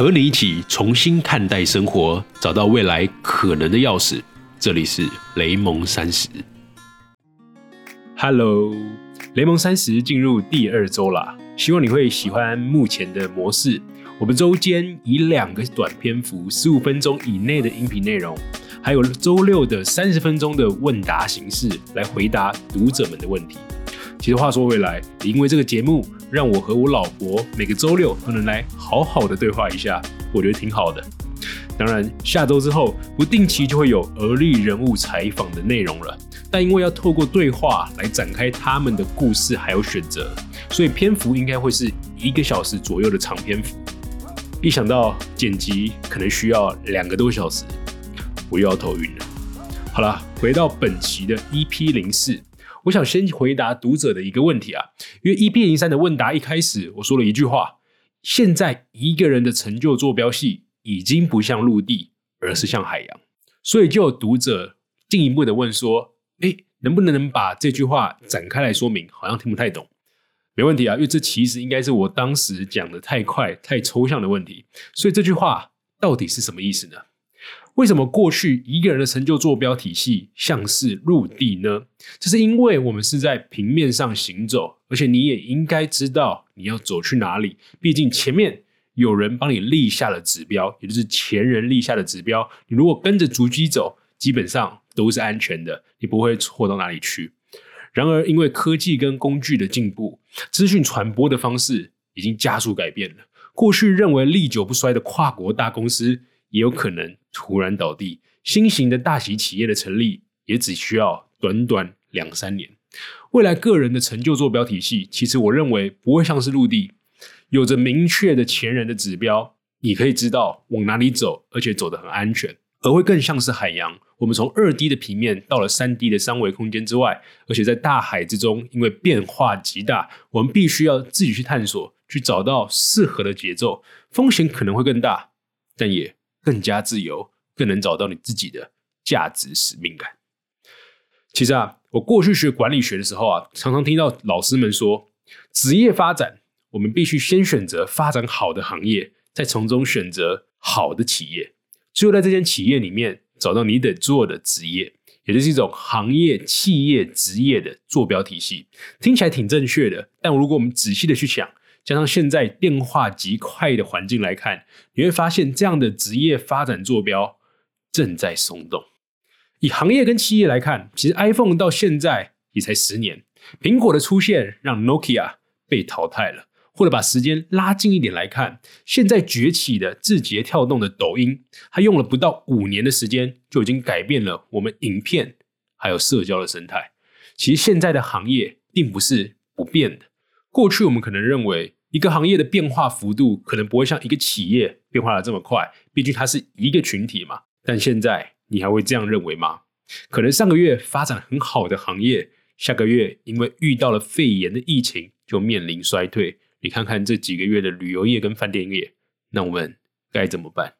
和你一起重新看待生活，找到未来可能的钥匙。这里是雷蒙三十。Hello，雷蒙三十进入第二周啦，希望你会喜欢目前的模式。我们周间以两个短篇幅、十五分钟以内的音频内容，还有周六的三十分钟的问答形式来回答读者们的问题。其实话说回来，也因为这个节目，让我和我老婆每个周六都能来好好的对话一下，我觉得挺好的。当然，下周之后不定期就会有而立人物采访的内容了，但因为要透过对话来展开他们的故事还有选择，所以篇幅应该会是一个小时左右的长篇幅。一想到剪辑可能需要两个多小时，我又要头晕了。好了，回到本期的 EP 零四。我想先回答读者的一个问题啊，因为 EP 零三的问答一开始我说了一句话：现在一个人的成就坐标系已经不像陆地，而是像海洋。所以就有读者进一步的问说：哎，能不能把这句话展开来说明？好像听不太懂。没问题啊，因为这其实应该是我当时讲的太快、太抽象的问题。所以这句话到底是什么意思呢？为什么过去一个人的成就坐标体系像是陆地呢？这是因为我们是在平面上行走，而且你也应该知道你要走去哪里。毕竟前面有人帮你立下了指标，也就是前人立下的指标。你如果跟着足迹走，基本上都是安全的，你不会错到哪里去。然而，因为科技跟工具的进步，资讯传播的方式已经加速改变了。过去认为历久不衰的跨国大公司，也有可能。突然倒地，新型的大型企业的成立也只需要短短两三年。未来个人的成就坐标体系，其实我认为不会像是陆地，有着明确的前人的指标，你可以知道往哪里走，而且走得很安全，而会更像是海洋。我们从二 D 的平面到了三 D 的三维空间之外，而且在大海之中，因为变化极大，我们必须要自己去探索，去找到适合的节奏，风险可能会更大，但也。更加自由，更能找到你自己的价值使命感。其实啊，我过去学管理学的时候啊，常常听到老师们说，职业发展我们必须先选择发展好的行业，再从中选择好的企业，最后在这间企业里面找到你得做的职业，也就是一种行业、企业、职业的坐标体系。听起来挺正确的，但如果我们仔细的去想，加上现在变化极快的环境来看，你会发现这样的职业发展坐标正在松动。以行业跟企业来看，其实 iPhone 到现在也才十年，苹果的出现让 Nokia 被淘汰了。或者把时间拉近一点来看，现在崛起的字节跳动的抖音，它用了不到五年的时间，就已经改变了我们影片还有社交的生态。其实现在的行业并不是不变的。过去我们可能认为一个行业的变化幅度可能不会像一个企业变化的这么快，毕竟它是一个群体嘛。但现在你还会这样认为吗？可能上个月发展很好的行业，下个月因为遇到了肺炎的疫情就面临衰退。你看看这几个月的旅游业跟饭店业，那我们该怎么办？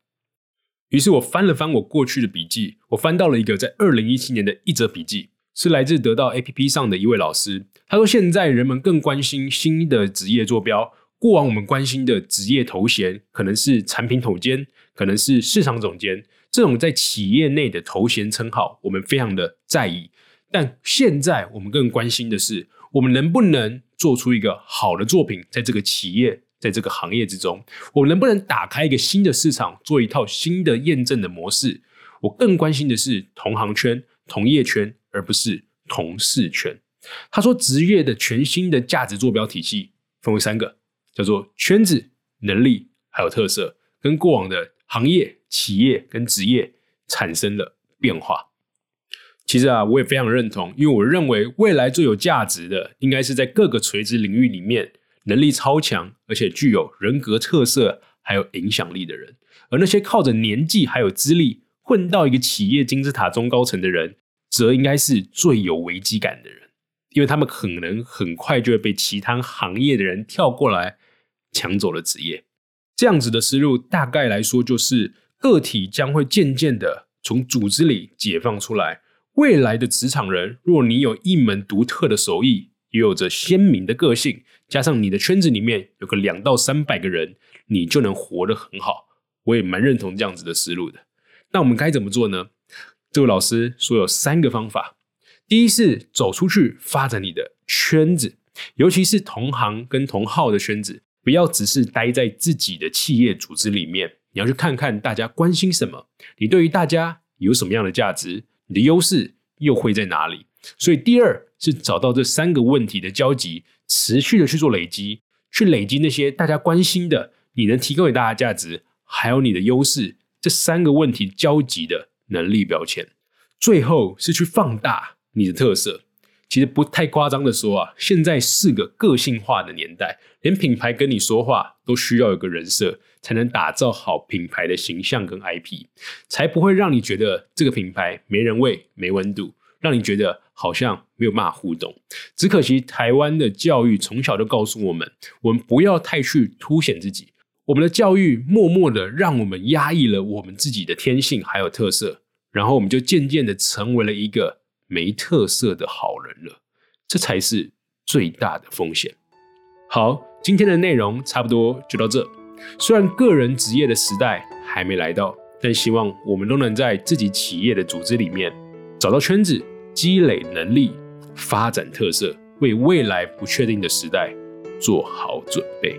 于是我翻了翻我过去的笔记，我翻到了一个在二零一七年的一则笔记。是来自得到 APP 上的一位老师，他说：“现在人们更关心新的职业坐标。过往我们关心的职业头衔，可能是产品总监，可能是市场总监，这种在企业内的头衔称号，我们非常的在意。但现在我们更关心的是，我们能不能做出一个好的作品，在这个企业，在这个行业之中，我们能不能打开一个新的市场，做一套新的验证的模式？我更关心的是同行圈、同业圈。”而不是同事圈。他说，职业的全新的价值坐标体系分为三个，叫做圈子、能力还有特色，跟过往的行业、企业跟职业产生了变化。其实啊，我也非常认同，因为我认为未来最有价值的，应该是在各个垂直领域里面能力超强，而且具有人格特色还有影响力的人。而那些靠着年纪还有资历混到一个企业金字塔中高层的人。则应该是最有危机感的人，因为他们可能很快就会被其他行业的人跳过来抢走了职业。这样子的思路，大概来说就是个体将会渐渐的从组织里解放出来。未来的职场人，若你有一门独特的手艺，也有着鲜明的个性，加上你的圈子里面有个两到三百个人，你就能活得很好，我也蛮认同这样子的思路的。那我们该怎么做呢？这位老师说有三个方法。第一是走出去发展你的圈子，尤其是同行跟同号的圈子，不要只是待在自己的企业组织里面，你要去看看大家关心什么，你对于大家有什么样的价值，你的优势又会在哪里。所以第二是找到这三个问题的交集，持续的去做累积，去累积那些大家关心的，你能提供给大家价值，还有你的优势，这三个问题交集的能力标签，最后是去放大。你的特色其实不太夸张的说啊，现在是个个性化的年代，连品牌跟你说话都需要有个人设，才能打造好品牌的形象跟 IP，才不会让你觉得这个品牌没人味、没温度，让你觉得好像没有办法互动。只可惜台湾的教育从小就告诉我们，我们不要太去凸显自己，我们的教育默默的让我们压抑了我们自己的天性还有特色，然后我们就渐渐的成为了一个。没特色的好人了，这才是最大的风险。好，今天的内容差不多就到这。虽然个人职业的时代还没来到，但希望我们都能在自己企业的组织里面找到圈子，积累能力，发展特色，为未来不确定的时代做好准备。